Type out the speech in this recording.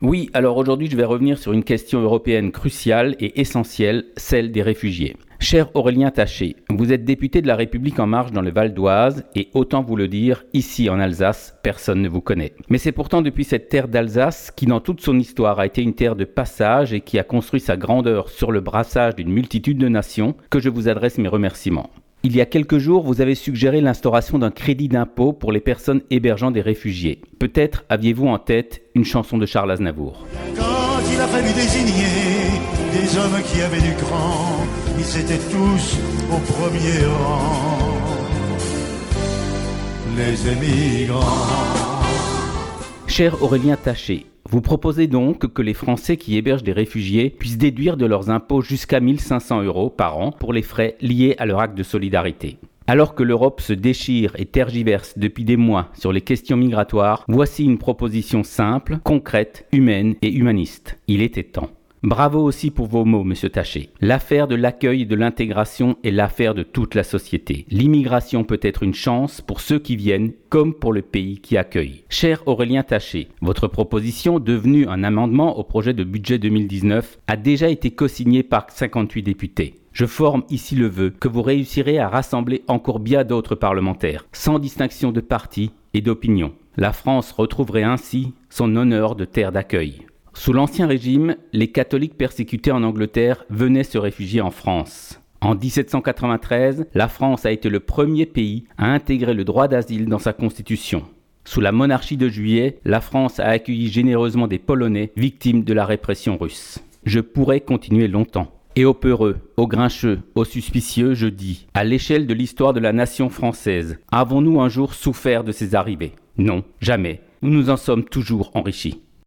Oui, alors aujourd'hui je vais revenir sur une question européenne cruciale et essentielle, celle des réfugiés. Cher Aurélien Taché, vous êtes député de la République en marche dans le Val d'Oise et autant vous le dire, ici en Alsace, personne ne vous connaît. Mais c'est pourtant depuis cette terre d'Alsace qui dans toute son histoire a été une terre de passage et qui a construit sa grandeur sur le brassage d'une multitude de nations que je vous adresse mes remerciements. Il y a quelques jours, vous avez suggéré l'instauration d'un crédit d'impôt pour les personnes hébergeant des réfugiés. Peut-être aviez-vous en tête une chanson de Charles Aznavour. Quand il a fallu désigner des hommes qui avaient du cran, ils étaient tous au premier rang. Les émigrants. Cher Aurélien Taché, vous proposez donc que les Français qui hébergent des réfugiés puissent déduire de leurs impôts jusqu'à 1500 euros par an pour les frais liés à leur acte de solidarité. Alors que l'Europe se déchire et tergiverse depuis des mois sur les questions migratoires, voici une proposition simple, concrète, humaine et humaniste. Il était temps. Bravo aussi pour vos mots, monsieur Taché. L'affaire de l'accueil et de l'intégration est l'affaire de toute la société. L'immigration peut être une chance pour ceux qui viennent comme pour le pays qui accueille. Cher Aurélien Taché, votre proposition, devenue un amendement au projet de budget 2019, a déjà été co-signée par 58 députés. Je forme ici le vœu que vous réussirez à rassembler encore bien d'autres parlementaires, sans distinction de parti et d'opinion. La France retrouverait ainsi son honneur de terre d'accueil. Sous l'Ancien Régime, les catholiques persécutés en Angleterre venaient se réfugier en France. En 1793, la France a été le premier pays à intégrer le droit d'asile dans sa constitution. Sous la monarchie de Juillet, la France a accueilli généreusement des Polonais victimes de la répression russe. Je pourrais continuer longtemps. Et aux peureux, aux grincheux, aux suspicieux, je dis, à l'échelle de l'histoire de la nation française, avons-nous un jour souffert de ces arrivées? Non, jamais. Nous nous en sommes toujours enrichis.